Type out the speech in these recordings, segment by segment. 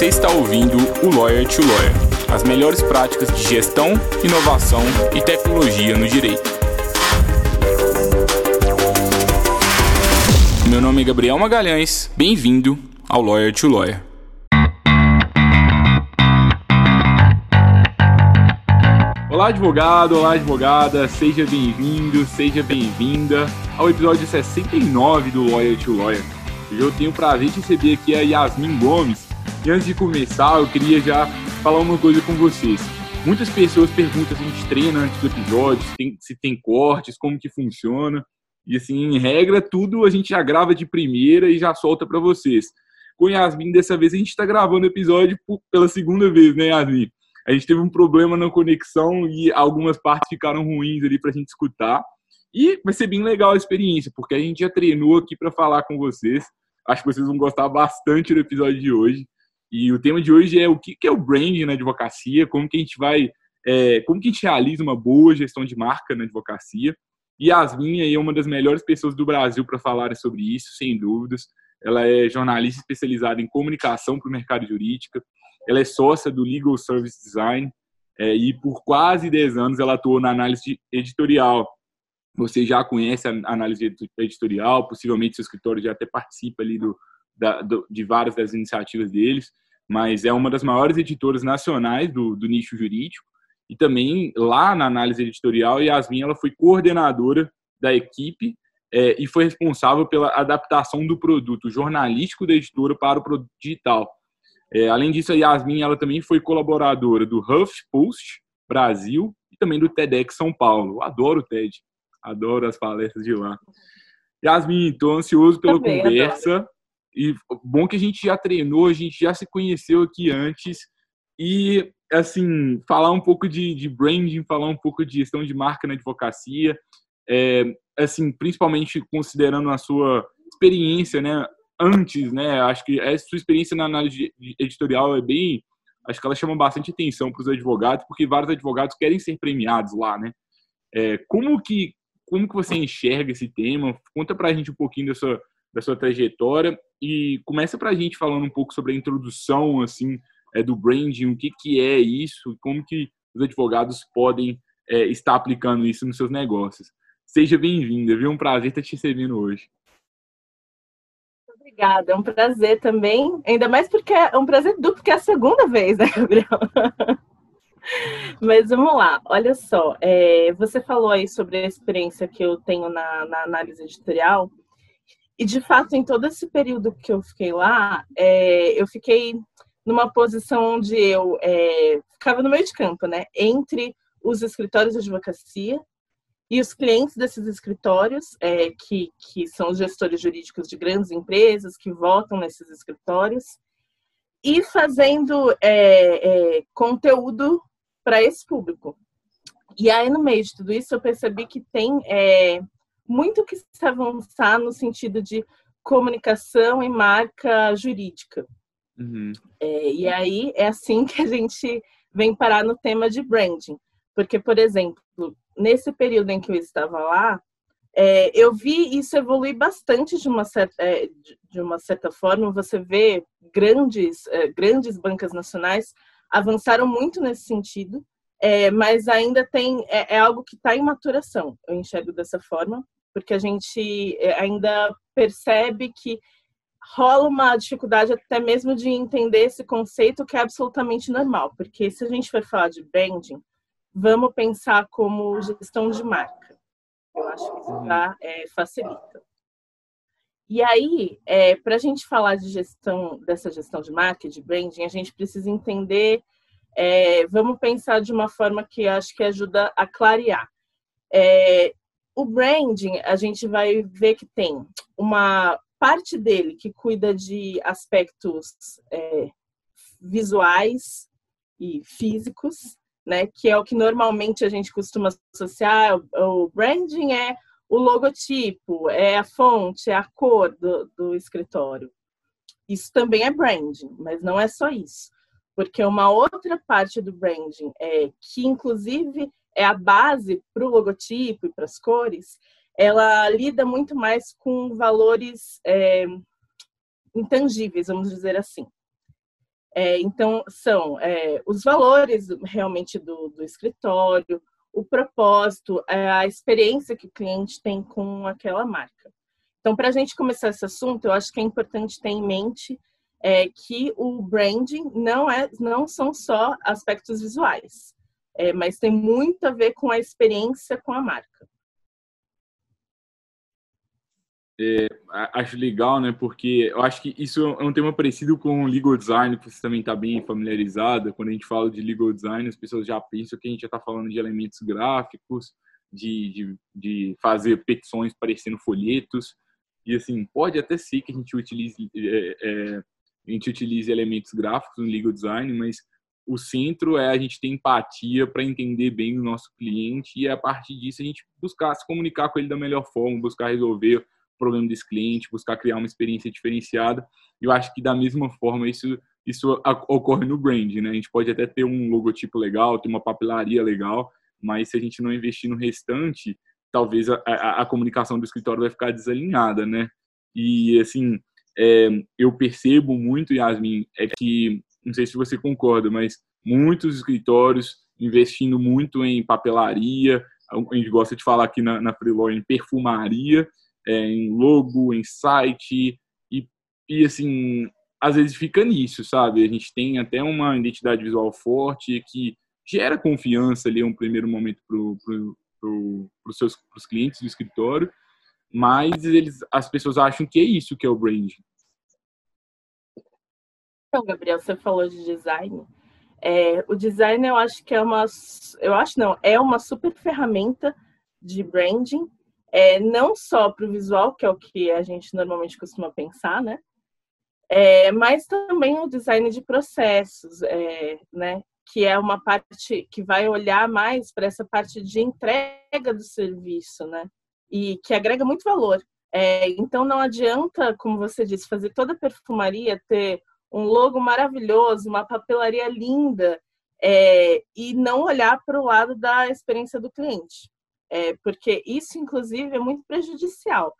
Você está ouvindo o Lawyer to Lawyer, as melhores práticas de gestão, inovação e tecnologia no direito. Meu nome é Gabriel Magalhães, bem-vindo ao Lawyer to Lawyer. Olá, advogado, olá, advogada, seja bem-vindo, seja bem-vinda ao episódio 69 do Lawyer to Lawyer. Hoje eu tenho o prazer de receber aqui a Yasmin Gomes. E antes de começar, eu queria já falar uma coisa com vocês. Muitas pessoas perguntam se a gente treina antes do episódio, se tem, se tem cortes, como que funciona. E assim, em regra, tudo a gente já grava de primeira e já solta para vocês. Com Yasmin, dessa vez a gente está gravando o episódio pela segunda vez, né, Yasmin? A gente teve um problema na conexão e algumas partes ficaram ruins ali para a gente escutar. E vai ser bem legal a experiência, porque a gente já treinou aqui para falar com vocês. Acho que vocês vão gostar bastante do episódio de hoje. E o tema de hoje é o que é o branding na advocacia, como que a gente vai, é, como que a gente realiza uma boa gestão de marca na advocacia. E Yasmin aí é uma das melhores pessoas do Brasil para falar sobre isso, sem dúvidas. Ela é jornalista especializada em comunicação para o mercado jurídico. Ela é sócia do Legal Service Design é, e por quase 10 anos ela atuou na análise editorial você já conhece a análise editorial, possivelmente seu escritório já até participa ali do, da, do, de várias das iniciativas deles, mas é uma das maiores editoras nacionais do, do nicho jurídico. E também lá na análise editorial, Yasmin ela foi coordenadora da equipe é, e foi responsável pela adaptação do produto jornalístico da editora para o produto digital. É, além disso, a Yasmin ela também foi colaboradora do HuffPost Brasil e também do TEDx São Paulo. Eu adoro o TED. Adoro as palestras de lá. Yasmin, estou ansioso pela Também, conversa. Adoro. E bom que a gente já treinou, a gente já se conheceu aqui antes. E, assim, falar um pouco de, de branding, falar um pouco de gestão de marca na advocacia. É, assim, principalmente considerando a sua experiência, né? Antes, né? Acho que a sua experiência na análise editorial é bem. Acho que ela chama bastante atenção para os advogados, porque vários advogados querem ser premiados lá, né? É, como que como que você enxerga esse tema? Conta para a gente um pouquinho da sua, da sua trajetória e começa para a gente falando um pouco sobre a introdução assim é, do branding, o que, que é isso, como que os advogados podem é, estar aplicando isso nos seus negócios. Seja bem-vinda, viu? Um prazer estar te recebendo hoje. Obrigada, é um prazer também, ainda mais porque é um prazer duplo, porque é a segunda vez, né, Gabriel? Mas vamos lá, olha só, é, você falou aí sobre a experiência que eu tenho na, na, análise editorial, e de fato, em todo esse período que eu fiquei lá, é, eu fiquei numa posição onde eu é, ficava no meio de campo, né, entre os escritórios de advocacia e os clientes desses escritórios, é, que, que são os gestores jurídicos de grandes empresas que votam nesses escritórios, e fazendo é, é, conteúdo para esse público. E aí, no meio de tudo isso, eu percebi que tem é, muito que se avançar no sentido de comunicação e marca jurídica. Uhum. É, e aí é assim que a gente vem parar no tema de branding. Porque, por exemplo, nesse período em que eu estava lá, é, eu vi isso evoluir bastante de uma certa, é, de uma certa forma. Você vê grandes, é, grandes bancas nacionais avançaram muito nesse sentido, é, mas ainda tem é, é algo que está em maturação. Eu enxergo dessa forma, porque a gente é, ainda percebe que rola uma dificuldade até mesmo de entender esse conceito que é absolutamente normal, porque se a gente for falar de branding, vamos pensar como gestão de marca. Eu acho que isso uhum. tá, é, facilita. E aí, é, para a gente falar de gestão, dessa gestão de marca, de branding, a gente precisa entender, é, vamos pensar de uma forma que acho que ajuda a clarear. É, o branding, a gente vai ver que tem uma parte dele que cuida de aspectos é, visuais e físicos, né, que é o que normalmente a gente costuma associar. O branding é o logotipo, é a fonte, é a cor do, do escritório. Isso também é branding, mas não é só isso. Porque uma outra parte do branding, é, que inclusive é a base para o logotipo e para as cores, ela lida muito mais com valores é, intangíveis, vamos dizer assim. É, então, são é, os valores realmente do, do escritório, o propósito, é, a experiência que o cliente tem com aquela marca. Então, para a gente começar esse assunto, eu acho que é importante ter em mente é, que o branding não, é, não são só aspectos visuais, é, mas tem muito a ver com a experiência com a marca. É, acho legal, né? Porque eu acho que isso é um tema parecido com o legal design, que você também está bem familiarizada. Quando a gente fala de legal design, as pessoas já pensam que a gente já está falando de elementos gráficos, de, de, de, fazer petições parecendo folhetos. E assim, pode até ser que a gente utilize, é, é, a gente utilize elementos gráficos no legal design, mas o centro é a gente ter empatia para entender bem o nosso cliente e a partir disso a gente buscar se comunicar com ele da melhor forma, buscar resolver problema desse cliente, buscar criar uma experiência diferenciada. Eu acho que da mesma forma isso isso ocorre no brand, né? A gente pode até ter um logotipo legal, ter uma papelaria legal, mas se a gente não investir no restante, talvez a, a, a comunicação do escritório vai ficar desalinhada, né? E assim, é, eu percebo muito, Yasmin, é que não sei se você concorda, mas muitos escritórios investindo muito em papelaria, a gente gosta de falar aqui na, na em perfumaria, é, em logo, em site, e, e assim, às vezes fica nisso, sabe? A gente tem até uma identidade visual forte que gera confiança ali um primeiro momento para pro, pro, os seus clientes do escritório, mas eles, as pessoas acham que é isso que é o branding. Então, Gabriel, você falou de design. É, o design eu acho que é uma, eu acho não, é uma super ferramenta de branding é, não só para o visual, que é o que a gente normalmente costuma pensar, né? É, mas também o design de processos, é, né? Que é uma parte que vai olhar mais para essa parte de entrega do serviço, né? E que agrega muito valor. É, então não adianta, como você disse, fazer toda a perfumaria, ter um logo maravilhoso, uma papelaria linda, é, e não olhar para o lado da experiência do cliente é, porque isso, inclusive, é muito prejudicial.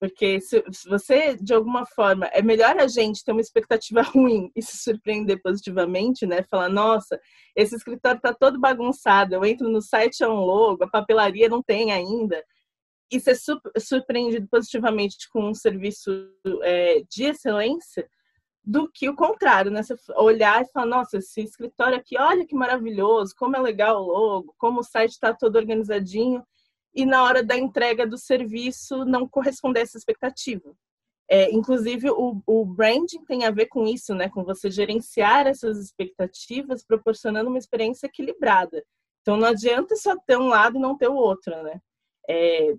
Porque se, se, você, de alguma forma, é melhor a gente ter uma expectativa ruim e se surpreender positivamente, né? Falar, nossa, esse escritório está todo bagunçado, eu entro no site, é um logo, a papelaria não tem ainda. E ser surpreendido positivamente com um serviço é, de excelência, do que o contrário, né? Você olhar e falar, nossa, esse escritório aqui, olha que maravilhoso, como é legal o logo, como o site está todo organizadinho, e na hora da entrega do serviço não corresponder a essa expectativa. É, inclusive, o, o branding tem a ver com isso, né? Com você gerenciar essas expectativas, proporcionando uma experiência equilibrada. Então, não adianta só ter um lado e não ter o outro, né? É,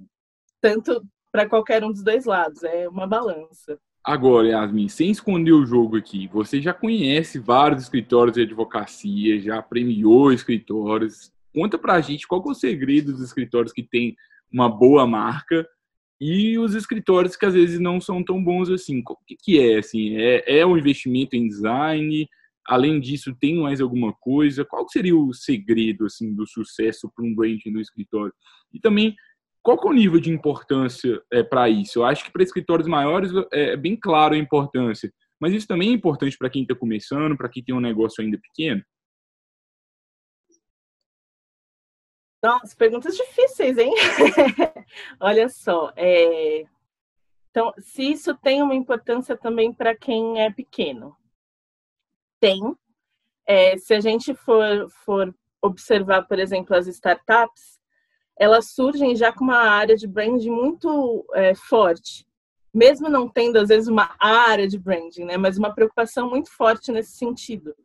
tanto para qualquer um dos dois lados, é uma balança. Agora, Yasmin, sem esconder o jogo aqui, você já conhece vários escritórios de advocacia, já premiou escritórios. Conta pra gente qual é o segredo dos escritórios que tem uma boa marca e os escritórios que às vezes não são tão bons assim. O que, que é? Assim, é, é um investimento em design? Além disso, tem mais alguma coisa? Qual seria o segredo assim do sucesso para um branding no escritório? E também qual é o nível de importância é, para isso? Eu acho que para escritórios maiores é, é bem claro a importância, mas isso também é importante para quem está começando, para quem tem um negócio ainda pequeno? Nossa, perguntas difíceis, hein? Olha só, é... então, se isso tem uma importância também para quem é pequeno, tem. É, se a gente for, for observar, por exemplo, as startups, elas surgem já com uma área de branding muito é, forte, mesmo não tendo às vezes uma área de branding, né, mas uma preocupação muito forte nesse sentido.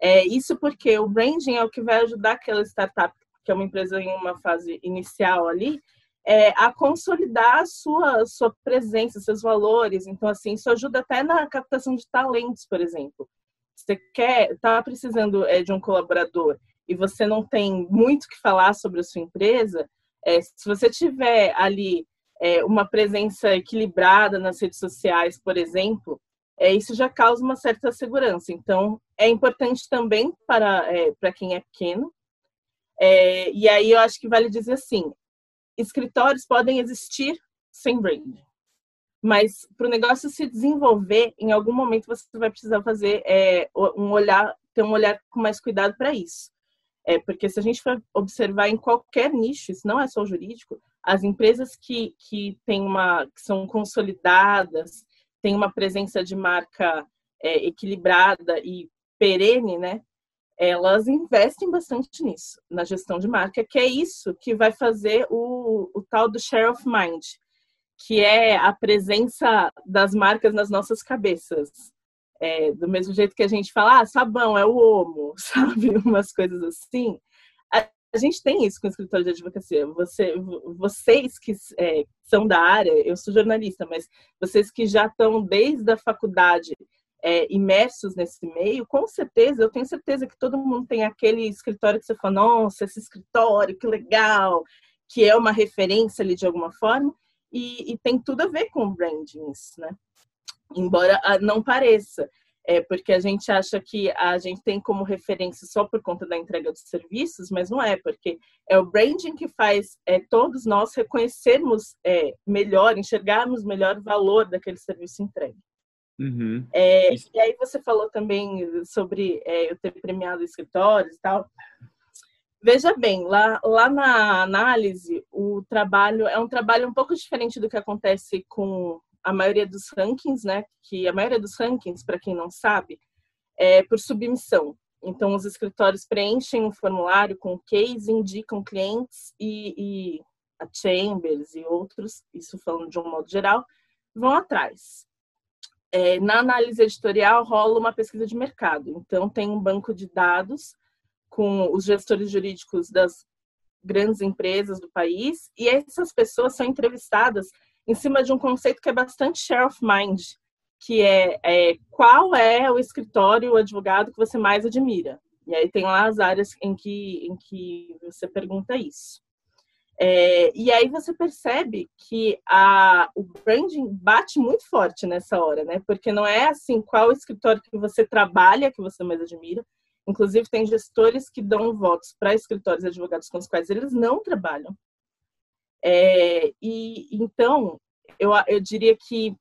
É, isso porque o branding é o que vai ajudar aquela startup, que é uma empresa em uma fase inicial ali, é, a consolidar a sua, sua presença, seus valores. Então, assim, isso ajuda até na captação de talentos, por exemplo. Você quer, está precisando é, de um colaborador e você não tem muito que falar sobre a sua empresa, é, se você tiver ali é, uma presença equilibrada nas redes sociais, por exemplo, é, isso já causa uma certa segurança. Então, é importante também para, é, para quem é pequeno. É, e aí eu acho que vale dizer assim: escritórios podem existir sem brand. Mas para o negócio se desenvolver, em algum momento você vai precisar fazer é, um olhar, ter um olhar com mais cuidado para isso. É, porque se a gente for observar em qualquer nicho, isso não é só o jurídico, as empresas que, que, tem uma, que são consolidadas, têm uma presença de marca é, equilibrada e perene, né? Elas investem bastante nisso, na gestão de marca, que é isso que vai fazer o, o tal do share of mind, que é a presença das marcas nas nossas cabeças. É, do mesmo jeito que a gente fala, ah, sabão é o homo, sabe? Umas coisas assim. A, a gente tem isso com o escritório de advocacia. Você, vocês que é, são da área, eu sou jornalista, mas vocês que já estão desde a faculdade é, imersos nesse meio, com certeza, eu tenho certeza que todo mundo tem aquele escritório que você fala, nossa, esse escritório, que legal, que é uma referência ali de alguma forma, e, e tem tudo a ver com branding isso, né? Embora ah, não pareça, é porque a gente acha que a gente tem como referência só por conta da entrega de serviços, mas não é, porque é o branding que faz é, todos nós reconhecermos é, melhor, enxergarmos melhor o valor daquele serviço entregue. Uhum. É, e aí você falou também sobre é, eu ter premiado escritórios e tal. Veja bem, lá, lá na análise, o trabalho é um trabalho um pouco diferente do que acontece com a maioria dos rankings, né? Que a maioria dos rankings, para quem não sabe, é por submissão. Então, os escritórios preenchem um formulário com case, indicam clientes e, e a Chambers e outros, isso falando de um modo geral, vão atrás. É, na análise editorial rola uma pesquisa de mercado. Então, tem um banco de dados com os gestores jurídicos das grandes empresas do país, e essas pessoas são entrevistadas em cima de um conceito que é bastante share of mind, que é, é qual é o escritório, o advogado que você mais admira. E aí tem lá as áreas em que, em que você pergunta isso. É, e aí você percebe que a, o branding bate muito forte nessa hora, né? Porque não é assim qual escritório que você trabalha que você mais admira, Inclusive, tem gestores que dão votos para escritórios e advogados com os quais eles não trabalham. É, e então, eu, eu diria que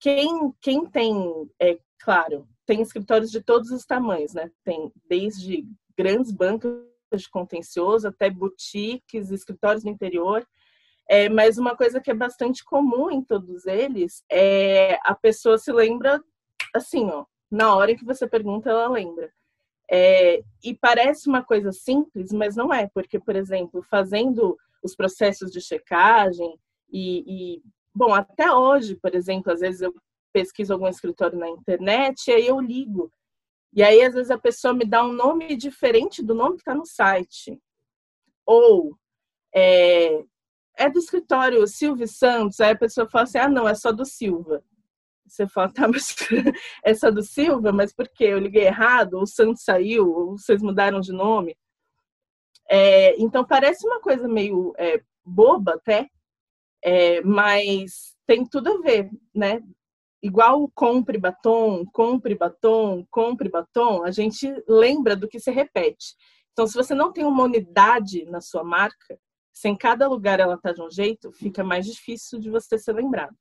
quem, quem tem, é claro, tem escritórios de todos os tamanhos, né? Tem desde grandes bancos de contencioso até boutiques, escritórios no interior. É, mas uma coisa que é bastante comum em todos eles é a pessoa se lembra assim, ó, na hora que você pergunta, ela lembra. É, e parece uma coisa simples, mas não é, porque, por exemplo, fazendo os processos de checagem e, e, bom, até hoje, por exemplo, às vezes eu pesquiso algum escritório na internet e aí eu ligo. E aí, às vezes, a pessoa me dá um nome diferente do nome que está no site. Ou é, é do escritório Silvio Santos, aí a pessoa fala assim, ah, não, é só do Silva. Você fala, tá, mas essa do Silva, mas por quê? Eu liguei errado, o Santos saiu, ou vocês mudaram de nome. É, então parece uma coisa meio é, boba até, é, mas tem tudo a ver, né? Igual compre batom, compre batom, compre batom, a gente lembra do que se repete. Então, se você não tem uma unidade na sua marca, se em cada lugar ela está de um jeito, fica mais difícil de você ser lembrado.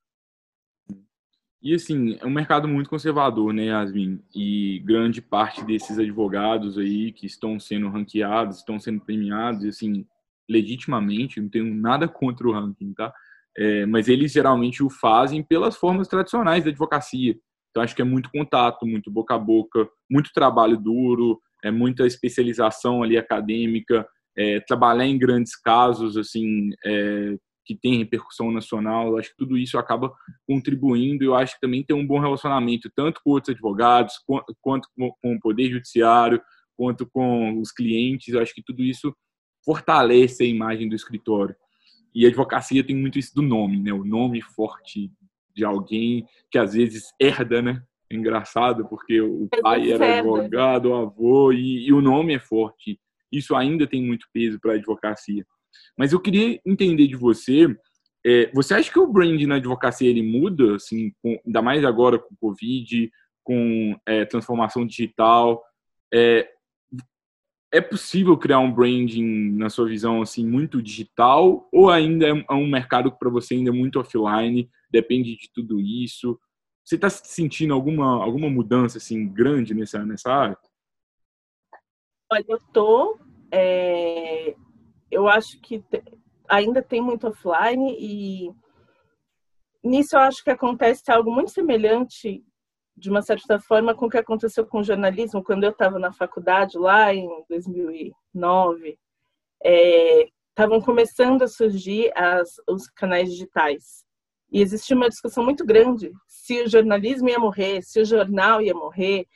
E assim, é um mercado muito conservador, né, Yasmin? E grande parte desses advogados aí que estão sendo ranqueados, estão sendo premiados, assim, legitimamente, não tenho nada contra o ranking, tá? É, mas eles geralmente o fazem pelas formas tradicionais da advocacia. Então, acho que é muito contato, muito boca a boca, muito trabalho duro, é muita especialização ali acadêmica, é, trabalhar em grandes casos, assim, é, que tem repercussão nacional. Eu acho que tudo isso acaba contribuindo. Eu acho que também tem um bom relacionamento, tanto com outros advogados, quanto com o Poder Judiciário, quanto com os clientes. Eu acho que tudo isso fortalece a imagem do escritório. E a advocacia tem muito isso do nome, né? O nome forte de alguém que às vezes herda, né? É engraçado, porque o pai era advogado, o avô, e, e o nome é forte. Isso ainda tem muito peso para a advocacia. Mas eu queria entender de você, é, você acha que o brand na advocacia ele muda, assim, com, ainda mais agora com o Covid, com é, transformação digital? É, é possível criar um branding na sua visão assim muito digital ou ainda é um mercado que para você ainda é muito offline, depende de tudo isso? Você está sentindo alguma alguma mudança assim grande nessa nessa área? Olha, eu tô, é... eu acho que ainda tem muito offline e nisso eu acho que acontece algo muito semelhante de uma certa forma, com o que aconteceu com o jornalismo quando eu estava na faculdade, lá em 2009. Estavam é, começando a surgir as, os canais digitais. E existia uma discussão muito grande se o jornalismo ia morrer, se o jornal ia morrer,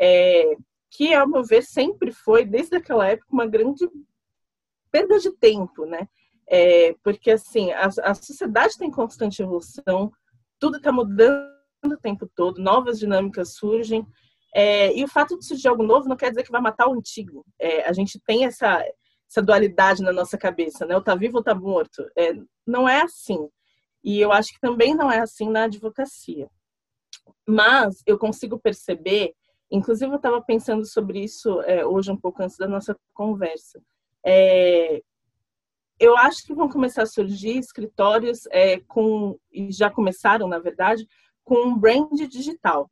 é, que, ao meu ver, sempre foi, desde aquela época, uma grande perda de tempo, né? É, porque, assim, a, a sociedade tem constante evolução, tudo está mudando o tempo todo, novas dinâmicas surgem. É, e o fato de surgir algo novo não quer dizer que vai matar o antigo. É, a gente tem essa, essa dualidade na nossa cabeça, né? O tá vivo ou tá morto. É, não é assim. E eu acho que também não é assim na advocacia. Mas eu consigo perceber, inclusive eu estava pensando sobre isso é, hoje um pouco antes da nossa conversa. É, eu acho que vão começar a surgir escritórios é, com, e já começaram, na verdade, com um brand digital.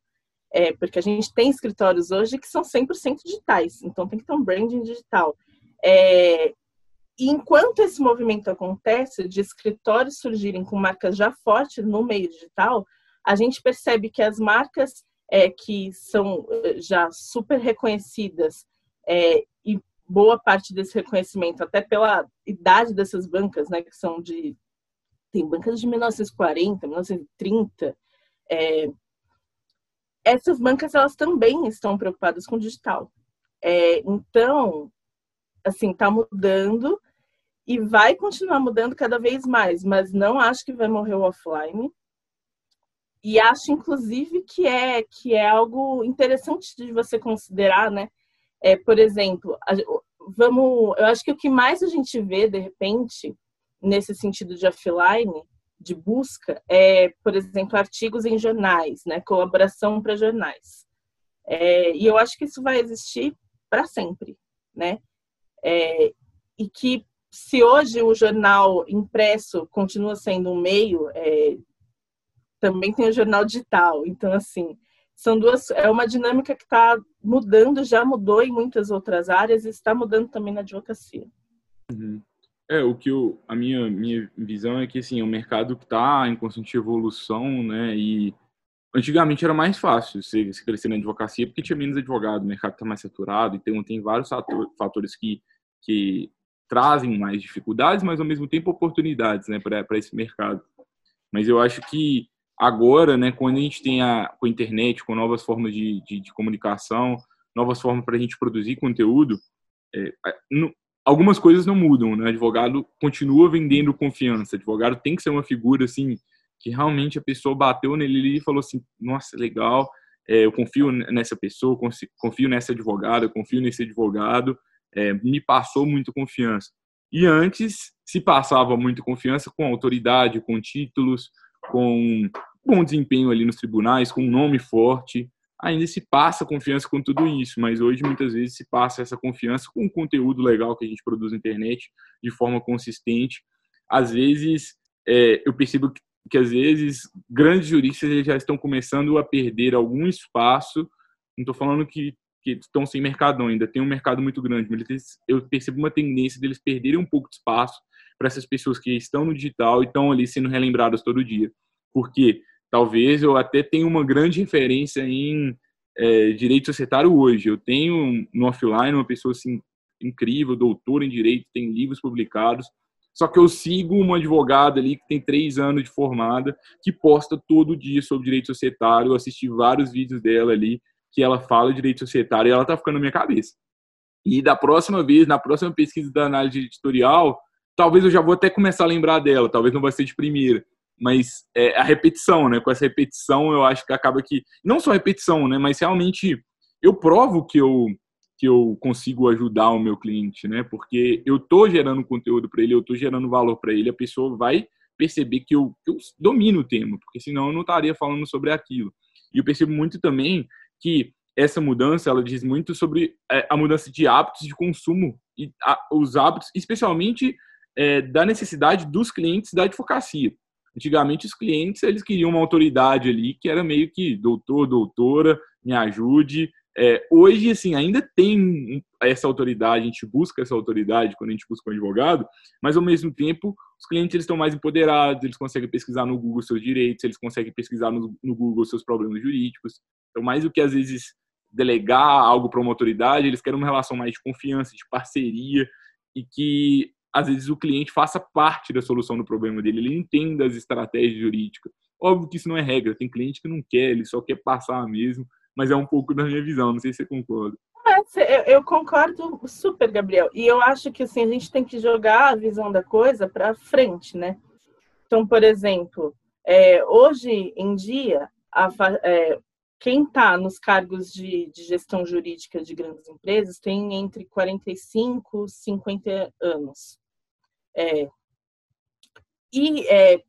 É, porque a gente tem escritórios hoje que são 100% digitais, então tem que ter um branding digital. É, e enquanto esse movimento acontece, de escritórios surgirem com marcas já fortes no meio digital, a gente percebe que as marcas é, que são eh, já super reconhecidas é, boa parte desse reconhecimento, até pela idade dessas bancas, né, que são de tem bancas de 1940, 1930, é, essas bancas elas também estão preocupadas com o digital. É, então, assim, está mudando e vai continuar mudando cada vez mais, mas não acho que vai morrer o offline. E acho, inclusive, que é que é algo interessante de você considerar, né? É, por exemplo, a, vamos, eu acho que o que mais a gente vê de repente nesse sentido de offline de busca é, por exemplo, artigos em jornais, né? Colaboração para jornais. É, e eu acho que isso vai existir para sempre, né? É, e que se hoje o jornal impresso continua sendo um meio, é, também tem o jornal digital. Então, assim, são duas. É uma dinâmica que está mudando, já mudou em muitas outras áreas e está mudando também na advocacia. Uhum. É, o que eu, a minha, minha visão é que, assim, é um mercado que está em constante evolução, né, e antigamente era mais fácil se, se crescer na advocacia porque tinha menos advogado, o mercado está mais saturado, então tem vários fatores que, que trazem mais dificuldades, mas ao mesmo tempo oportunidades, né, para esse mercado. Mas eu acho que agora, né, quando a gente tem a, com a internet, com novas formas de, de, de comunicação, novas formas para a gente produzir conteúdo, é, algumas coisas não mudam, né? O advogado continua vendendo confiança. O advogado tem que ser uma figura assim que realmente a pessoa bateu nele e falou assim: "Nossa, legal, é, eu confio nessa pessoa, confio nessa advogada, confio nesse advogado, é, me passou muito confiança". E antes se passava muito confiança com autoridade, com títulos, com bom desempenho ali nos tribunais, com um nome forte ainda se passa confiança com tudo isso, mas hoje muitas vezes se passa essa confiança com o conteúdo legal que a gente produz na internet de forma consistente. Às vezes, é, eu percebo que, que, às vezes, grandes juristas já estão começando a perder algum espaço. Não estou falando que, que estão sem mercado ainda, tem um mercado muito grande, mas eu percebo uma tendência deles perderem um pouco de espaço para essas pessoas que estão no digital e estão ali sendo relembradas todo dia. Porque talvez eu até tenha uma grande referência em é, direito societário hoje. Eu tenho no offline uma pessoa assim incrível, doutora em direito, tem livros publicados. Só que eu sigo uma advogada ali que tem três anos de formada, que posta todo dia sobre direito societário. Eu assisti vários vídeos dela ali que ela fala direito societário e ela tá ficando na minha cabeça. E da próxima vez, na próxima pesquisa da análise editorial, talvez eu já vou até começar a lembrar dela, talvez não vai ser de primeira, mas é, a repetição, né? Com essa repetição, eu acho que acaba que não só repetição, né? Mas realmente eu provo que eu que eu consigo ajudar o meu cliente, né? Porque eu tô gerando conteúdo para ele, eu tô gerando valor para ele, a pessoa vai perceber que eu, que eu domino o tema, porque senão eu não estaria falando sobre aquilo. E eu percebo muito também que essa mudança ela diz muito sobre é, a mudança de hábitos de consumo e a, os hábitos, especialmente é, da necessidade dos clientes da advocacia. Antigamente os clientes eles queriam uma autoridade ali que era meio que doutor, doutora, me ajude. É, hoje assim ainda tem essa autoridade, a gente busca essa autoridade quando a gente busca um advogado, mas ao mesmo tempo os clientes eles estão mais empoderados, eles conseguem pesquisar no Google seus direitos, eles conseguem pesquisar no, no Google seus problemas jurídicos. Então mais do que às vezes delegar algo para uma autoridade, eles querem uma relação mais de confiança, de parceria e que às vezes o cliente faça parte da solução do problema dele, ele entenda as estratégias jurídicas. Óbvio que isso não é regra, tem cliente que não quer, ele só quer passar mesmo, mas é um pouco da minha visão, não sei se você concorda. É, eu concordo super, Gabriel. E eu acho que assim, a gente tem que jogar a visão da coisa para frente, né? Então, por exemplo, é, hoje em dia, a, é, quem está nos cargos de, de, gestão jurídica de grandes empresas tem entre 45 e 50 anos. É, e é,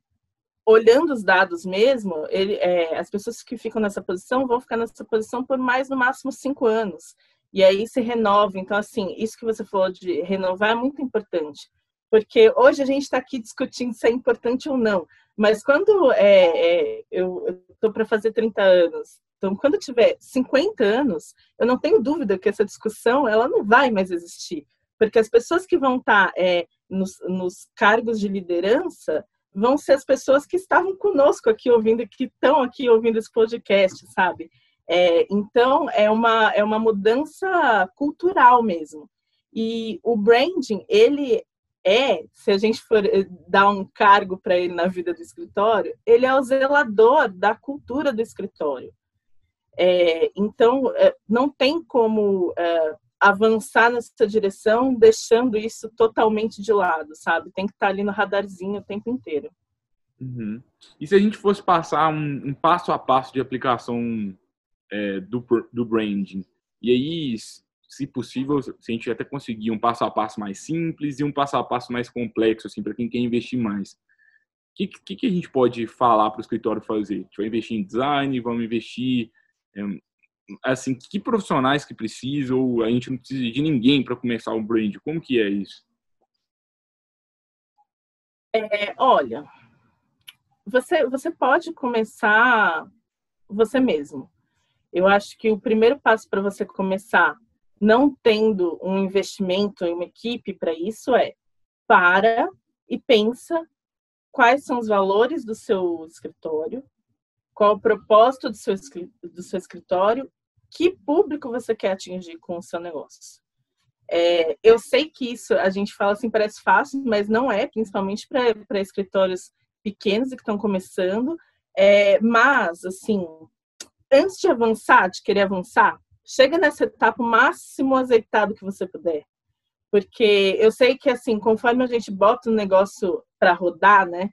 olhando os dados mesmo, ele, é, as pessoas que ficam nessa posição vão ficar nessa posição por mais no máximo cinco anos. E aí se renova. Então, assim, isso que você falou de renovar é muito importante. Porque hoje a gente está aqui discutindo se é importante ou não. Mas quando é, é eu estou para fazer 30 anos então, quando eu tiver 50 anos, eu não tenho dúvida que essa discussão ela não vai mais existir, porque as pessoas que vão estar é, nos, nos, cargos de liderança vão ser as pessoas que estavam conosco aqui ouvindo, que estão aqui ouvindo esse podcast, sabe? É, então, é uma, é uma mudança cultural mesmo. E o branding, ele é, se a gente for eh, dar um cargo para ele na vida do escritório, ele é o zelador da cultura do escritório. É, então, é, não tem como é, avançar nessa direção deixando isso totalmente de lado, sabe? Tem que estar ali no radarzinho o tempo inteiro. Uhum. E se a gente fosse passar um, um passo a passo de aplicação é, do, do branding, e aí, se possível, se a gente até conseguir um passo a passo mais simples e um passo a passo mais complexo, assim, para quem quer investir mais. O que, que, que, a gente pode falar para o escritório fazer? A gente vai investir em design, vamos investir é, assim, que profissionais que precisam, a gente não precisa de ninguém para começar o brand, como que é isso? É, olha, você, você pode começar você mesmo. Eu acho que o primeiro passo para você começar, não tendo um investimento em uma equipe para isso, é para e pensa quais são os valores do seu escritório, qual o propósito do seu, do seu escritório? Que público você quer atingir com o seu negócio? É, eu sei que isso a gente fala assim, parece fácil, mas não é, principalmente para escritórios pequenos e que estão começando. É, mas, assim, antes de avançar, de querer avançar, chega nessa etapa o máximo azeitado que você puder. Porque eu sei que, assim, conforme a gente bota o negócio para rodar, né?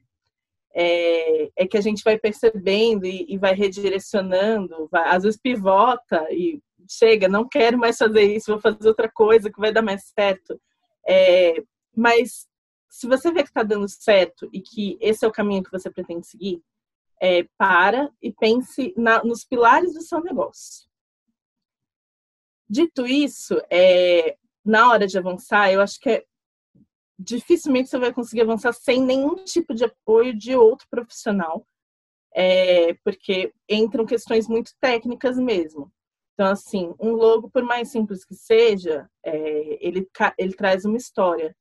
É, é, que a gente vai percebendo e, e vai redirecionando, vai, às vezes pivota e chega, não quero mais fazer isso, vou fazer outra coisa que vai dar mais certo. É, mas se você vê que está dando certo e que esse é o caminho que você pretende seguir, é, para e pense na, nos pilares do seu negócio. Dito isso, é, na hora de avançar, eu acho que é dificilmente você vai conseguir avançar sem nenhum tipo de apoio de outro profissional, é, porque entram questões muito técnicas mesmo. Então, assim, um logo, por mais simples que seja, é, ele, ele traz uma história,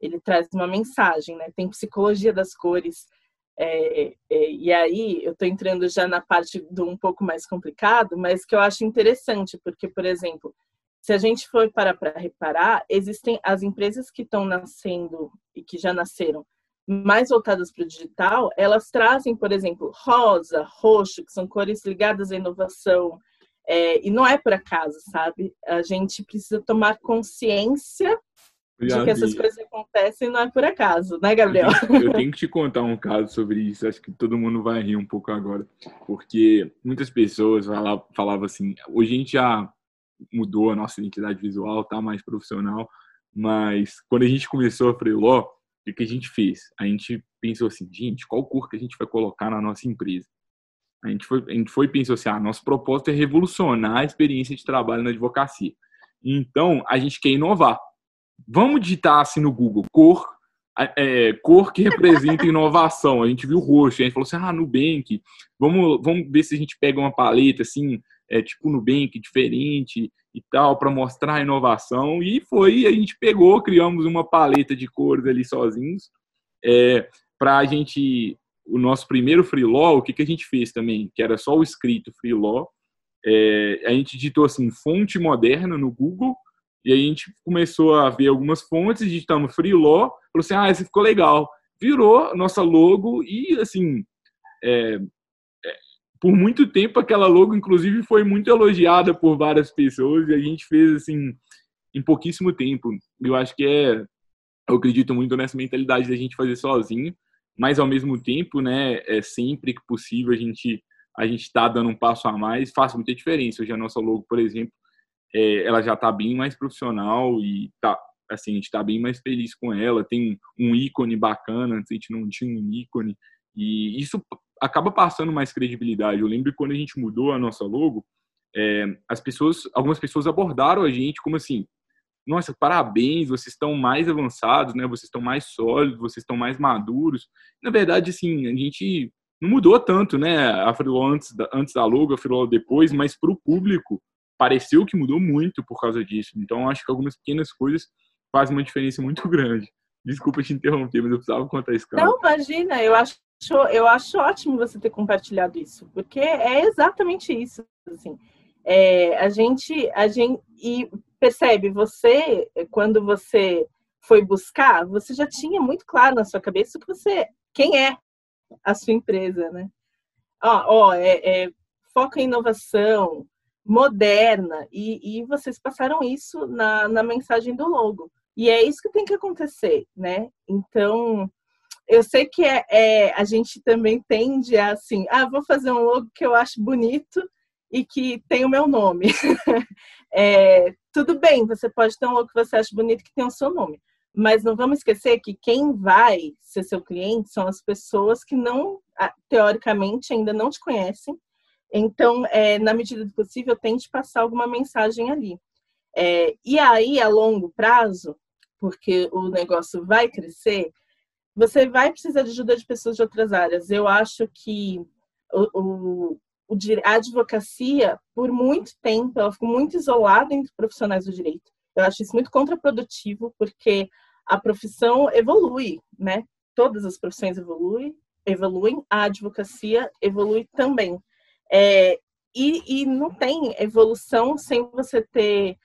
ele traz uma mensagem, né? Tem psicologia das cores. É, é, e aí, eu estou entrando já na parte do um pouco mais complicado, mas que eu acho interessante, porque, por exemplo, se a gente for parar para reparar, existem as empresas que estão nascendo e que já nasceram mais voltadas para o digital, elas trazem, por exemplo, rosa, roxo, que são cores ligadas à inovação. É, e não é por acaso, sabe? A gente precisa tomar consciência de que essas coisas acontecem não é por acaso, né, Gabriel? Eu tenho, eu tenho, que te contar um caso sobre isso, acho que todo mundo vai rir um pouco agora, porque muitas pessoas falavam assim, hoje a gente já mudou a nossa identidade visual, tá mais profissional. Mas quando a gente começou a Freeló, o que a gente fez? A gente pensou assim, gente, qual cor que a gente vai colocar na nossa empresa? A gente foi, a gente foi e pensou assim, ah, nosso propósito é revolucionar a experiência de trabalho na advocacia. Então, a gente quer inovar. Vamos digitar assim no Google, cor, é, cor que representa inovação. A gente viu roxo, a gente falou assim, ah, Nubank, vamos, vamos ver se a gente pega uma paleta assim, é, tipo Nubank, diferente e tal, para mostrar a inovação. E foi, a gente pegou, criamos uma paleta de cores ali sozinhos, é, para a gente o nosso primeiro freelaw, o que, que a gente fez também? Que era só o escrito freelaw. É, a gente digitou assim, fonte moderna no Google, e a gente começou a ver algumas fontes, digitamos freelaw, falou assim, ah, esse ficou legal. Virou nossa logo e, assim, é, por muito tempo aquela logo, inclusive, foi muito elogiada por várias pessoas e a gente fez, assim, em pouquíssimo tempo. Eu acho que é, eu acredito muito nessa mentalidade da gente fazer sozinho mas ao mesmo tempo, né, é sempre que possível a gente a gente está dando um passo a mais, faz muita diferença. Hoje a nossa logo, por exemplo, é, ela já está bem mais profissional e tá assim a gente está bem mais feliz com ela. Tem um ícone bacana, antes a gente não tinha um ícone e isso acaba passando mais credibilidade. Eu lembro quando a gente mudou a nossa logo, é, as pessoas, algumas pessoas abordaram a gente como assim, nossa, parabéns, vocês estão mais avançados, né? Vocês estão mais sólidos, vocês estão mais maduros. Na verdade, assim, a gente não mudou tanto, né? A Freelaw antes da, antes da logo, a Freelaw depois, mas para o público pareceu que mudou muito por causa disso. Então, acho que algumas pequenas coisas fazem uma diferença muito grande. Desculpa te interromper, mas eu precisava contar isso. Não, imagina, eu acho, eu acho ótimo você ter compartilhado isso, porque é exatamente isso. Assim, é, a gente, a gente, e percebe, você, quando você foi buscar, você já tinha muito claro na sua cabeça que você, quem é a sua empresa, né? Ó, ó é, é foca em inovação, moderna, e, e vocês passaram isso na, na mensagem do logo. E é isso que tem que acontecer, né? Então, eu sei que é, é, a gente também tende a assim, ah, vou fazer um logo que eu acho bonito e que tem o meu nome. é, tudo bem, você pode ter um logo que você acha bonito que tem o seu nome. Mas não vamos esquecer que quem vai ser seu cliente são as pessoas que não, teoricamente, ainda não te conhecem. Então, é, na medida do possível, tente passar alguma mensagem ali. É, e aí, a longo prazo, porque o negócio vai crescer, você vai precisar de ajuda de pessoas de outras áreas. Eu acho que o, a advocacia, por muito tempo, ela ficou muito isolada entre profissionais do direito. Eu acho isso muito contraprodutivo, porque a profissão evolui, né? Todas as profissões evoluem, evoluem, a advocacia evolui também. É, e, e, não tem evolução sem você ter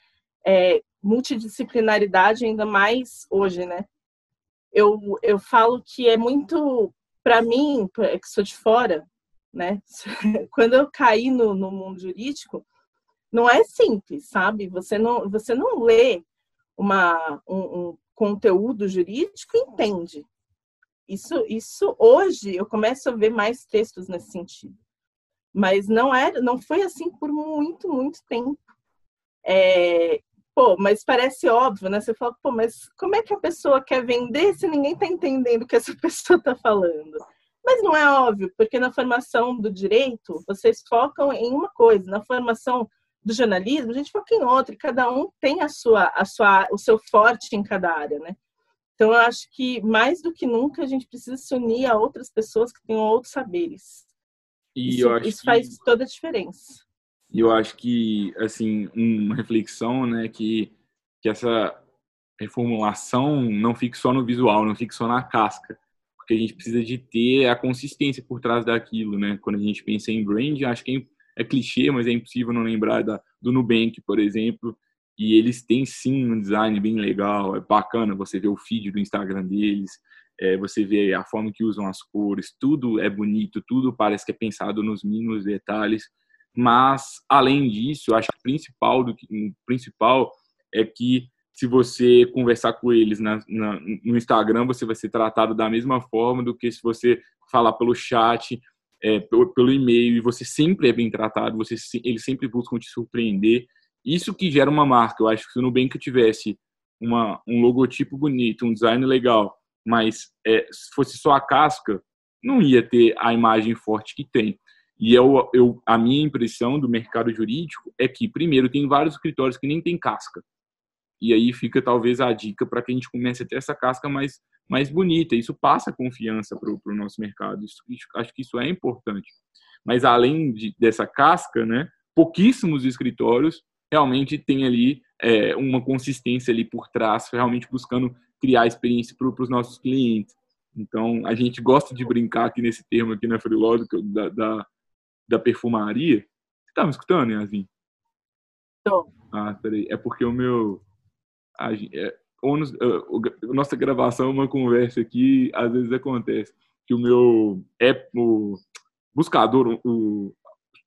é, multidisciplinaridade, ainda mais hoje, né? Eu, eu falo que é muito, para mim, que sou de fora, né? Quando eu caí no, no mundo jurídico, não é simples, sabe? Você não, você não lê uma, um, um conteúdo jurídico e entende. Isso, isso hoje eu começo a ver mais textos nesse sentido. Mas não era, não foi assim por muito, muito tempo. É, pô, mas parece óbvio, né? Você fala, pô, mas como é que a pessoa quer vender se ninguém está entendendo o que essa pessoa está falando? Mas não é óbvio, porque na formação do direito, vocês focam em uma coisa, na formação do jornalismo, a gente foca em outra, e cada um tem a sua, a sua, o seu forte em cada área, né? Então, eu acho que mais do que nunca a gente precisa se unir a outras pessoas que tenham outros saberes. E isso, isso faz toda a diferença. E eu acho que, assim, uma reflexão, né, que, que essa reformulação não fique só no visual, não fique só na casca, porque a gente precisa de ter a consistência por trás daquilo, né? Quando a gente pensa em brand, acho que é, é clichê, mas é impossível não lembrar da, do Nubank, por exemplo, e eles têm sim um design bem legal, é bacana você ver o feed do Instagram deles, é, você vê a forma que usam as cores, tudo é bonito, tudo parece que é pensado nos mínimos detalhes, mas além disso, acho que o principal do o principal é que se você conversar com eles na, na, no Instagram, você vai ser tratado da mesma forma do que se você falar pelo chat, é, pelo, pelo, e-mail, e você sempre é bem tratado, você, eles sempre buscam te surpreender. Isso que gera uma marca. Eu acho que se o Nubank tivesse uma, um logotipo bonito, um design legal, mas é, se fosse só a casca, não ia ter a imagem forte que tem. E eu, eu, a minha impressão do mercado jurídico é que, primeiro, tem vários escritórios que nem tem casca. E aí fica talvez a dica para que a gente comece a ter essa casca mais, mais bonita. Isso passa confiança para o nosso mercado. Isso, acho que isso é importante. Mas além de, dessa casca, né, pouquíssimos escritórios realmente têm ali é, uma consistência ali por trás, realmente buscando criar experiência para os nossos clientes. Então, a gente gosta de brincar aqui nesse termo aqui na Freelog da, da, da perfumaria. Você tá me escutando, Yasmin? Tô. Ah, peraí. É porque o meu... A, é, ônus, a, a nossa gravação é uma conversa aqui, às vezes acontece que o meu é o buscador, o,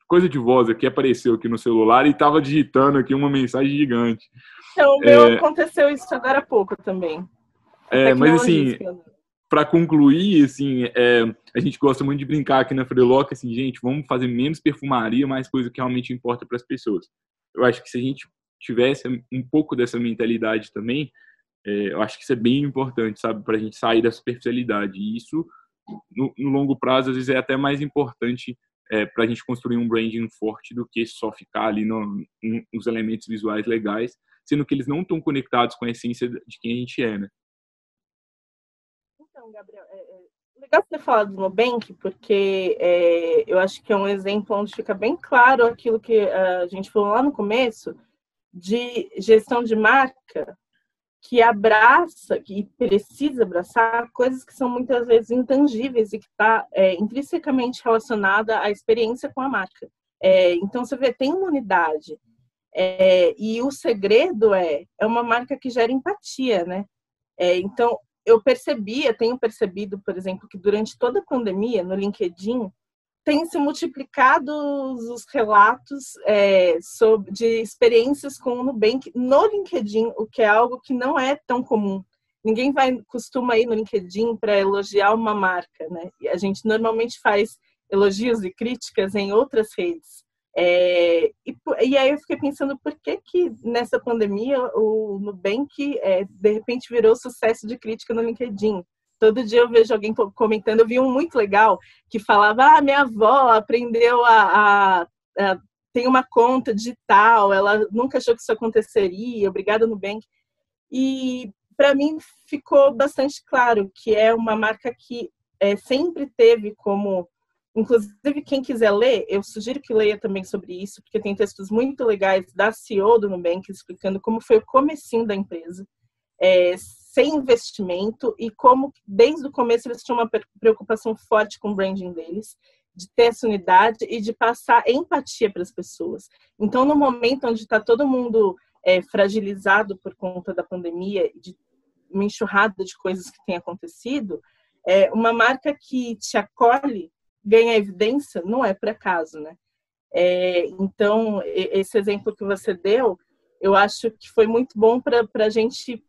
coisa de voz aqui apareceu aqui no celular e estava digitando aqui uma mensagem gigante. Então, o meu é, aconteceu isso agora há pouco também. É, mas assim, para concluir, assim, é, a gente gosta muito de brincar aqui na Freelock, assim, gente, vamos fazer menos perfumaria, mais coisa que realmente importa para as pessoas. Eu acho que se a gente tivesse um pouco dessa mentalidade também, é, eu acho que isso é bem importante, sabe, para a gente sair da superficialidade. E isso, no, no longo prazo, às vezes é até mais importante é, para a gente construir um branding forte do que só ficar ali no, nos elementos visuais legais, sendo que eles não estão conectados com a essência de quem a gente é, né? Gabriel, é, é legal você falar do Nubank, porque é, eu acho que é um exemplo onde fica bem claro aquilo que a gente falou lá no começo de gestão de marca que abraça, que precisa abraçar coisas que são muitas vezes intangíveis e que está é, intrinsecamente relacionada à experiência com a marca. É, então, você vê, tem uma unidade. É, e o segredo é, é uma marca que gera empatia, né? É, então, eu percebia, tenho percebido, por exemplo, que durante toda a pandemia, no LinkedIn, tem se multiplicado os relatos é, sobre, de experiências com o Nubank no LinkedIn, o que é algo que não é tão comum. Ninguém vai costuma ir no LinkedIn para elogiar uma marca, né? A gente normalmente faz elogios e críticas em outras redes. É, e, e, aí eu fiquei pensando por que que nessa pandemia o Nubank é, de repente virou sucesso de crítica no LinkedIn. Todo dia eu vejo alguém comentando, eu vi um muito legal que falava: Ah, minha avó aprendeu a, a, a tem uma conta digital, ela nunca achou que isso aconteceria, obrigada Nubank. E para mim ficou bastante claro que é uma marca que é, sempre teve como, inclusive quem quiser ler, eu sugiro que leia também sobre isso, porque tem textos muito legais da CEO do Nubank explicando como foi o comecinho da empresa. É, sem investimento e como desde o começo eles tinham uma preocupação forte com o branding deles, de ter essa unidade e de passar empatia para as pessoas. Então, no momento onde está todo mundo é, fragilizado por conta da pandemia de uma enxurrada de coisas que tem acontecido, é, uma marca que te acolhe ganha evidência não é por acaso, né? É, então, esse exemplo que você deu, eu acho que foi muito bom para a gente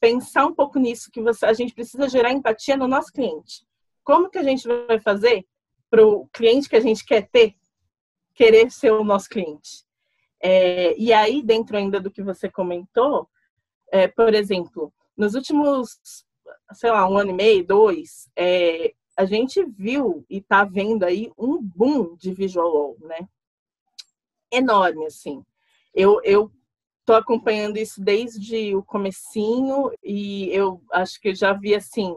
pensar um pouco nisso, que você, a gente precisa gerar empatia no nosso cliente. Como que a gente vai fazer para o cliente que a gente quer ter querer ser o nosso cliente? É, e aí, dentro ainda do que você comentou, é, por exemplo, nos últimos, sei lá, um ano e meio, dois, é, a gente viu e está vendo aí um boom de visual né? Enorme, assim. Eu, eu estou acompanhando isso desde o comecinho e eu acho que eu já vi assim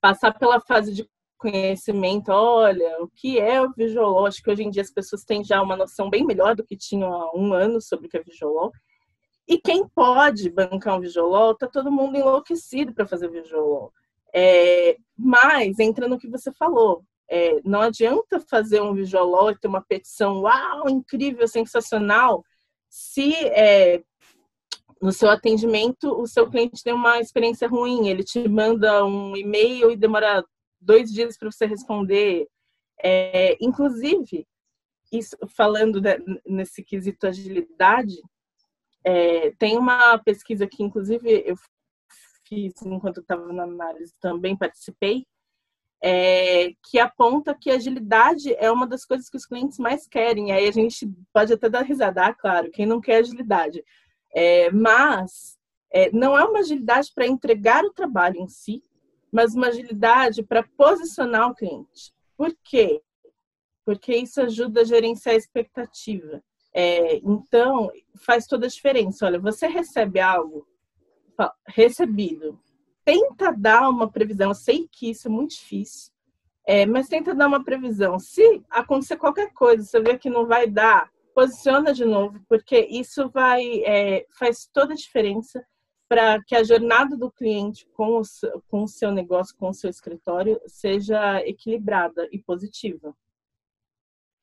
passar pela fase de conhecimento, olha, o que é o visual acho que hoje em dia as pessoas têm já uma noção bem melhor do que tinham há um ano sobre o que é visual E quem pode bancar um visual está todo mundo enlouquecido para fazer visual é, mas entra no que você falou. É, não adianta fazer um visual e ter uma petição, uau, incrível, sensacional, se é, no seu atendimento o seu cliente tem uma experiência ruim, ele te manda um e-mail e demora dois dias para você responder. É, inclusive, isso, falando de, nesse quesito agilidade, é, tem uma pesquisa que, inclusive, eu fiz enquanto estava na análise, também participei, é, que aponta que agilidade é uma das coisas que os clientes mais querem. Aí a gente pode até dar risada, ah, claro, quem não quer agilidade. É, mas é, não é uma agilidade para entregar o trabalho em si, mas uma agilidade para posicionar o cliente. Por quê? porque isso ajuda a gerenciar a expectativa. É, então, faz toda a diferença. Olha, você recebe algo, recebido, tenta dar uma previsão. Eu sei que isso é muito difícil, é, mas tenta dar uma previsão. Se acontecer qualquer coisa, você vê que não vai dar, posiciona de novo, porque isso vai é, faz toda a diferença para que a jornada do cliente com o, com o seu negócio, com o seu escritório, seja equilibrada e positiva.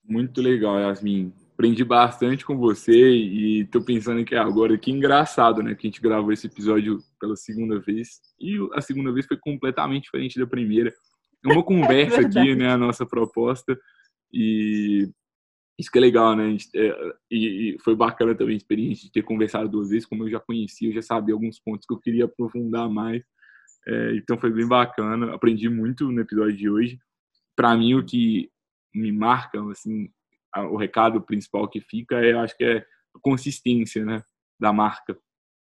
Muito legal, Yasmin. Aprendi bastante com você e estou pensando que agora que engraçado, né? Que a gente gravou esse episódio pela segunda vez e a segunda vez foi completamente diferente da primeira uma é conversa é aqui, né, a nossa proposta. E isso que é legal, né? É, e, foi bacana também a experiência de ter conversado duas vezes, como eu já conhecia, eu já sabia alguns pontos que eu queria aprofundar mais. É, então foi bem bacana, aprendi muito no episódio de hoje. Para mim, o que me marca, assim, o recado principal que fica, é, eu acho que é a consistência, né, da marca.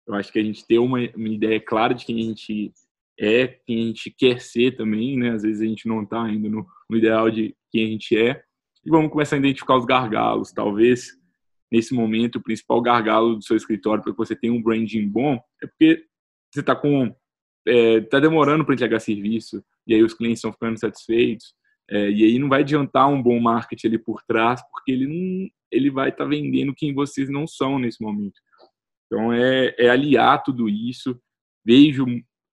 Eu acho que a gente ter uma, uma ideia clara de quem a gente é, quem a gente quer ser também, né? Às vezes a gente não está ainda no, no, ideal de quem a gente é. E vamos começar a identificar os gargalos. Talvez, nesse momento, o principal gargalo do seu escritório para que você tenha um branding bom é porque você está com... É, tá demorando para entregar serviço, e aí os clientes estão ficando satisfeitos, é, e aí não vai adiantar um bom marketing ali por trás, porque ele não, ele vai estar tá vendendo quem vocês não são nesse momento. Então é, é aliar tudo isso. Vejo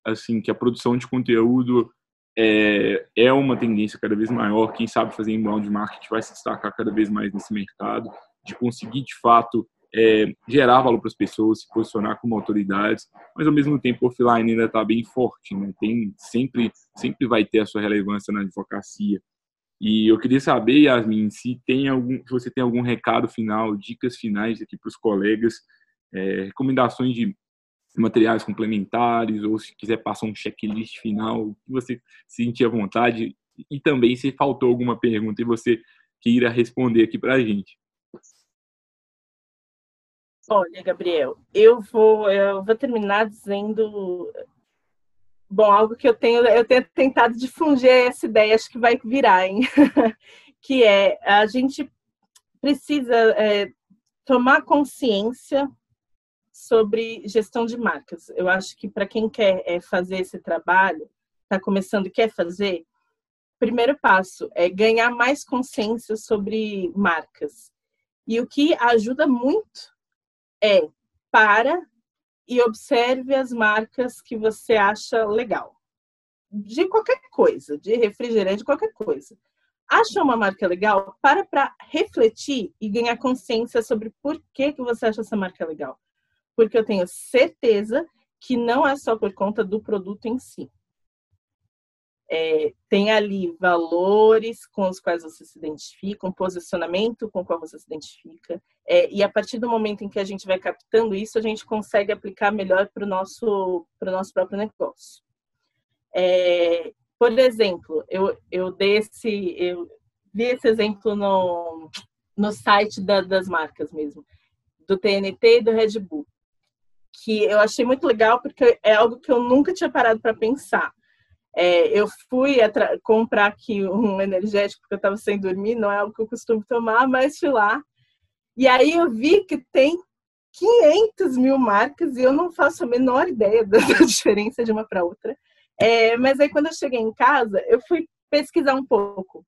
assim que a produção de conteúdo é, é uma tendência cada vez maior. Quem sabe fazer inbound marketing vai se destacar cada vez mais nesse mercado, de conseguir de fato é, gerar valor para as pessoas, se posicionar como autoridades, mas ao mesmo tempo o offline ainda está bem forte, né? Tem sempre sempre vai ter a sua relevância na advocacia. E eu queria saber, Yasmin, se tem algum, se você tem algum recado final, dicas finais aqui para os colegas, é, recomendações de materiais complementares, ou se quiser passar um checklist final, o que você sentir à vontade, e também se faltou alguma pergunta e você queira responder aqui para a gente. Olha, Gabriel, eu vou, eu vou terminar dizendo bom, algo que eu tenho, eu tenho tentado difundir essa ideia, acho que vai virar, hein? que é a gente precisa é, tomar consciência sobre gestão de marcas. Eu acho que para quem quer é, fazer esse trabalho, está começando e quer fazer, primeiro passo é ganhar mais consciência sobre marcas. E o que ajuda muito é para e observe as marcas que você acha legal. De qualquer coisa, de refrigerante, de qualquer coisa. Acha uma marca legal? Para para refletir e ganhar consciência sobre por que, que você acha essa marca legal porque eu tenho certeza que não é só por conta do produto em si. É, tem ali valores com os quais você se identifica, um posicionamento com o qual você se identifica, é, e a partir do momento em que a gente vai captando isso, a gente consegue aplicar melhor para o nosso, nosso próprio negócio. É, por exemplo, eu, eu dei esse, eu vi esse exemplo no, no site da, das marcas mesmo, do TNT e do Red Bull que eu achei muito legal porque é algo que eu nunca tinha parado para pensar. É, eu fui comprar aqui um energético porque eu estava sem dormir, não é algo que eu costumo tomar, mas fui lá. E aí eu vi que tem 500 mil marcas e eu não faço a menor ideia da, diferença de uma para outra. É, mas aí quando eu cheguei em casa, eu fui pesquisar um pouco.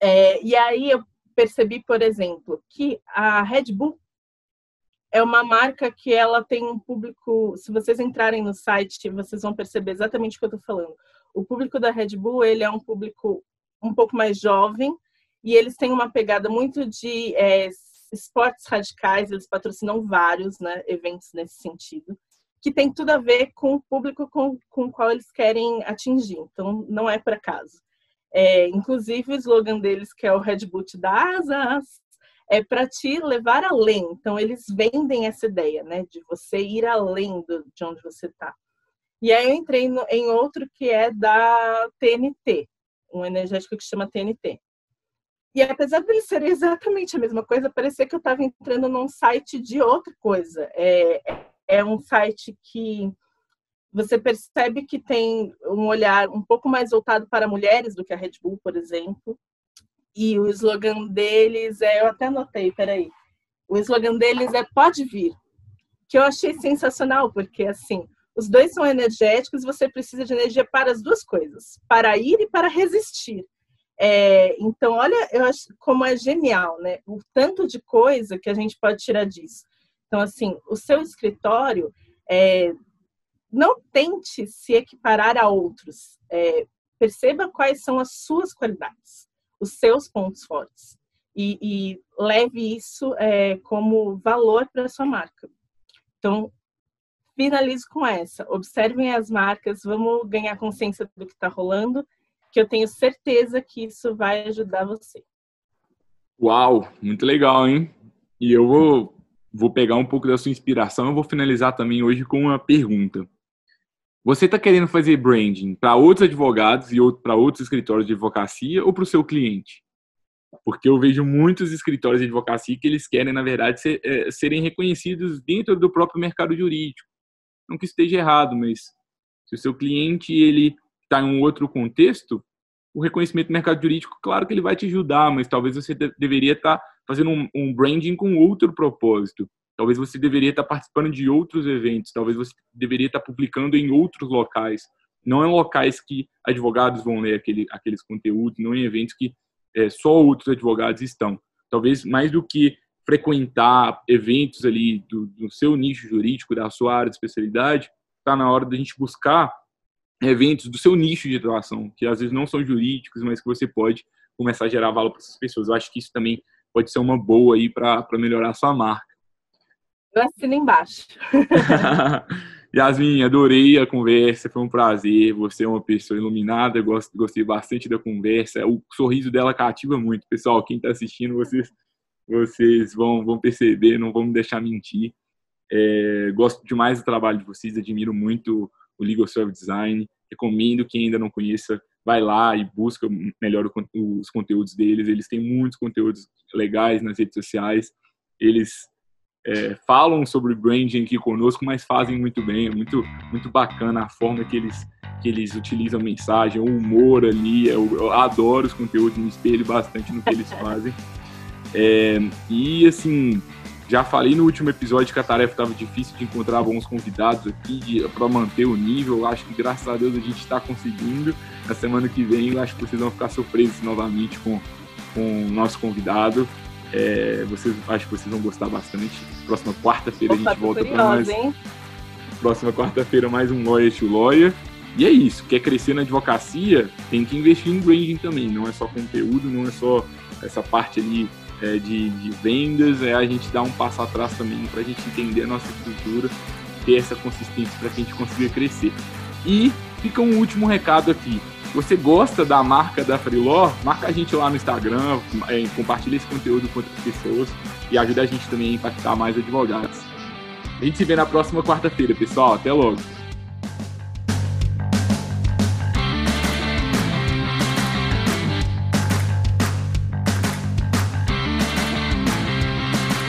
É, e aí eu percebi, por exemplo, que a Red Bull é uma marca que ela tem um público. Se vocês entrarem no site, vocês vão perceber exatamente o que eu estou falando. O público da Red Bull ele é um público um pouco mais jovem e eles têm uma pegada muito de é, esportes radicais. Eles patrocinam vários né, eventos nesse sentido, que tem tudo a ver com o público com, com o qual eles querem atingir. Então, não é por acaso. É, inclusive, o slogan deles, que é o Red Bull da asas, é para te levar além. Então, eles vendem essa ideia, né, de você ir além do, de onde você está. E aí eu entrei no, em outro que é da TNT, um energético que chama TNT. E apesar de eles serem exatamente a mesma coisa, parecia que eu estava entrando num site de outra coisa. É, é um site que você percebe que tem um olhar um pouco mais voltado para mulheres do que a Red Bull, por exemplo e o slogan deles é, eu até anotei, peraí. O slogan deles é pode vir, que eu achei sensacional, porque assim, os dois são energéticos, você precisa de energia para as duas coisas, para ir e para resistir. É, então, olha, eu acho como é genial, né? O tanto de coisa que a gente pode tirar disso. Então, assim, o seu escritório, é, não tente se equiparar a outros. É, perceba quais são as suas qualidades, os seus pontos fortes. E, e leve isso é, como valor para sua marca. Então, finalize com essa. Observem as marcas, vamos ganhar consciência do que está rolando que eu tenho certeza que isso vai ajudar você. Uau, muito legal, hein? E eu vou, vou pegar um pouco da sua inspiração. Eu vou finalizar também hoje com uma pergunta. Você está querendo fazer branding para outros advogados e para outros escritórios de advocacia ou para o seu cliente? Porque eu vejo muitos escritórios de advocacia que eles querem, na verdade, ser, é, serem reconhecidos dentro do próprio mercado jurídico. Não que esteja errado, mas se o seu cliente ele está em um outro contexto, o reconhecimento do mercado jurídico, claro que ele vai te ajudar, mas talvez você de deveria estar tá fazendo um, um, branding com outro propósito. Talvez você deveria estar participando de outros eventos, talvez você deveria estar publicando em outros locais, não em locais que advogados vão ler aquele, aqueles conteúdos, não em eventos que é, só outros advogados estão. Talvez mais do que frequentar eventos ali do, do seu nicho jurídico, da sua área de especialidade, está na hora da gente buscar eventos do seu nicho de atuação, que às vezes não são jurídicos, mas que você pode começar a gerar valor para essas pessoas. Eu acho que isso também pode ser uma boa aí para melhorar a sua marca. Eu assino embaixo. Yasmin, adorei a conversa, foi um prazer. Você é uma pessoa iluminada, gostei bastante da conversa. O sorriso dela cativa muito. Pessoal, quem está assistindo, vocês, vocês vão, vão perceber, não vão me deixar mentir. É, gosto demais do trabalho de vocês, admiro muito o Legal Service Design. Recomendo quem ainda não conheça, vai lá e busca melhor os conteúdos deles. Eles têm muitos conteúdos legais nas redes sociais. Eles é, falam sobre branding aqui conosco, mas fazem muito bem. É muito, muito bacana a forma que eles, que eles utilizam a mensagem, o humor ali. Eu, eu adoro os conteúdos, me espelho bastante no que eles fazem. É, e assim, já falei no último episódio que a tarefa estava difícil de encontrar bons convidados aqui para manter o nível. Eu acho que graças a Deus a gente está conseguindo. Na semana que vem eu acho que vocês vão ficar surpresos novamente com, com o nosso convidado. É, vocês, acho que vocês vão gostar bastante. Próxima quarta-feira a gente volta para mais. Hein? Próxima quarta-feira mais um Lawyer to Lawyer. E é isso. Quer crescer na advocacia? Tem que investir em branding também. Não é só conteúdo, não é só essa parte ali é, de, de, vendas, é a gente dar um passo atrás também para a gente entender a nossa estrutura, ter essa consistência para que a gente consiga crescer. E fica um último recado aqui. Você gosta da marca da Freeló? Marca a gente lá no Instagram, é, compartilha esse conteúdo com outras pessoas e ajuda a gente também a impactar mais advogados. A gente se vê na próxima quarta-feira, pessoal. Até logo!